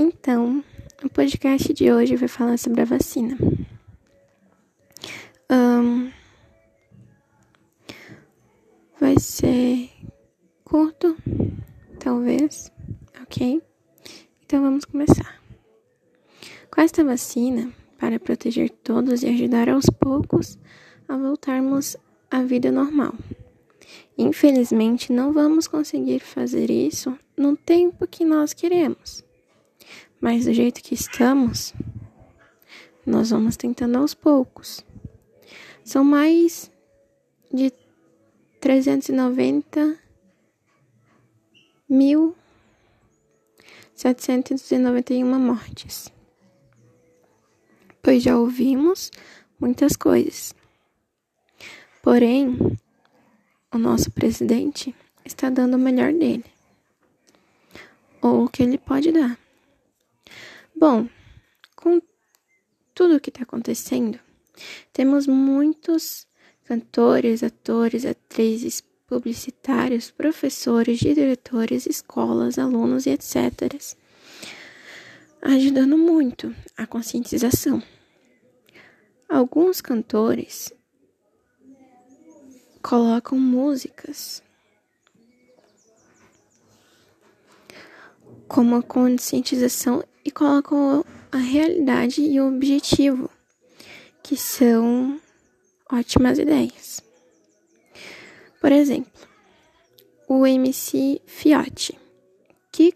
Então, o podcast de hoje vai falar sobre a vacina. Um, vai ser curto, talvez, ok? Então vamos começar. Com esta vacina, para proteger todos e ajudar aos poucos a voltarmos à vida normal. Infelizmente, não vamos conseguir fazer isso no tempo que nós queremos. Mas do jeito que estamos, nós vamos tentando aos poucos. São mais de 390 mil 791 mortes. Pois já ouvimos muitas coisas. Porém, o nosso presidente está dando o melhor dele. Ou o que ele pode dar. Bom, com tudo o que está acontecendo, temos muitos cantores, atores, atrizes, publicitários, professores, diretores, escolas, alunos e etc. Ajudando muito a conscientização. Alguns cantores colocam músicas como a conscientização e colocam a realidade e o objetivo, que são ótimas ideias. Por exemplo, o MC Fiote, que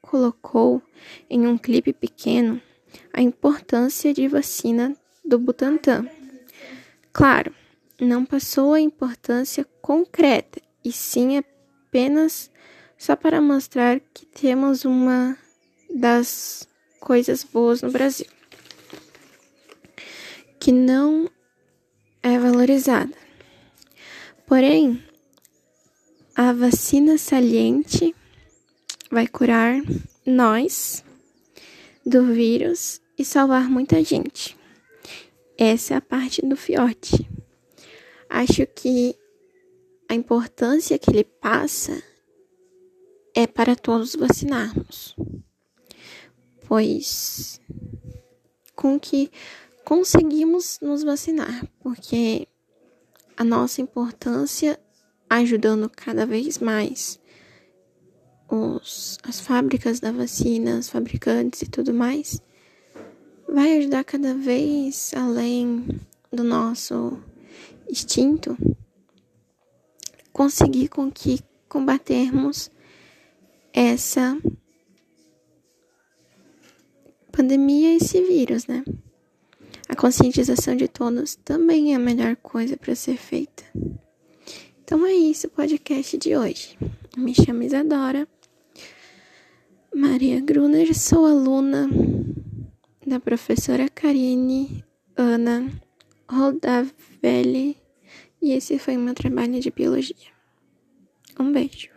colocou em um clipe pequeno a importância de vacina do Butantan. Claro, não passou a importância concreta, e sim apenas só para mostrar que temos uma das coisas boas no Brasil, que não é valorizada. Porém, a vacina saliente vai curar nós do vírus e salvar muita gente. Essa é a parte do fiote. Acho que a importância que ele passa é para todos vacinarmos, pois com que conseguimos nos vacinar, porque a nossa importância ajudando cada vez mais os, as fábricas da vacina, os fabricantes e tudo mais, vai ajudar cada vez além do nosso instinto conseguir com que combatermos essa pandemia e esse vírus, né? A conscientização de todos também é a melhor coisa para ser feita. Então é isso o podcast de hoje. Me chamo Isadora Maria Gruner, sou aluna da professora Karine Ana Rodavelli e esse foi o meu trabalho de biologia. Um beijo.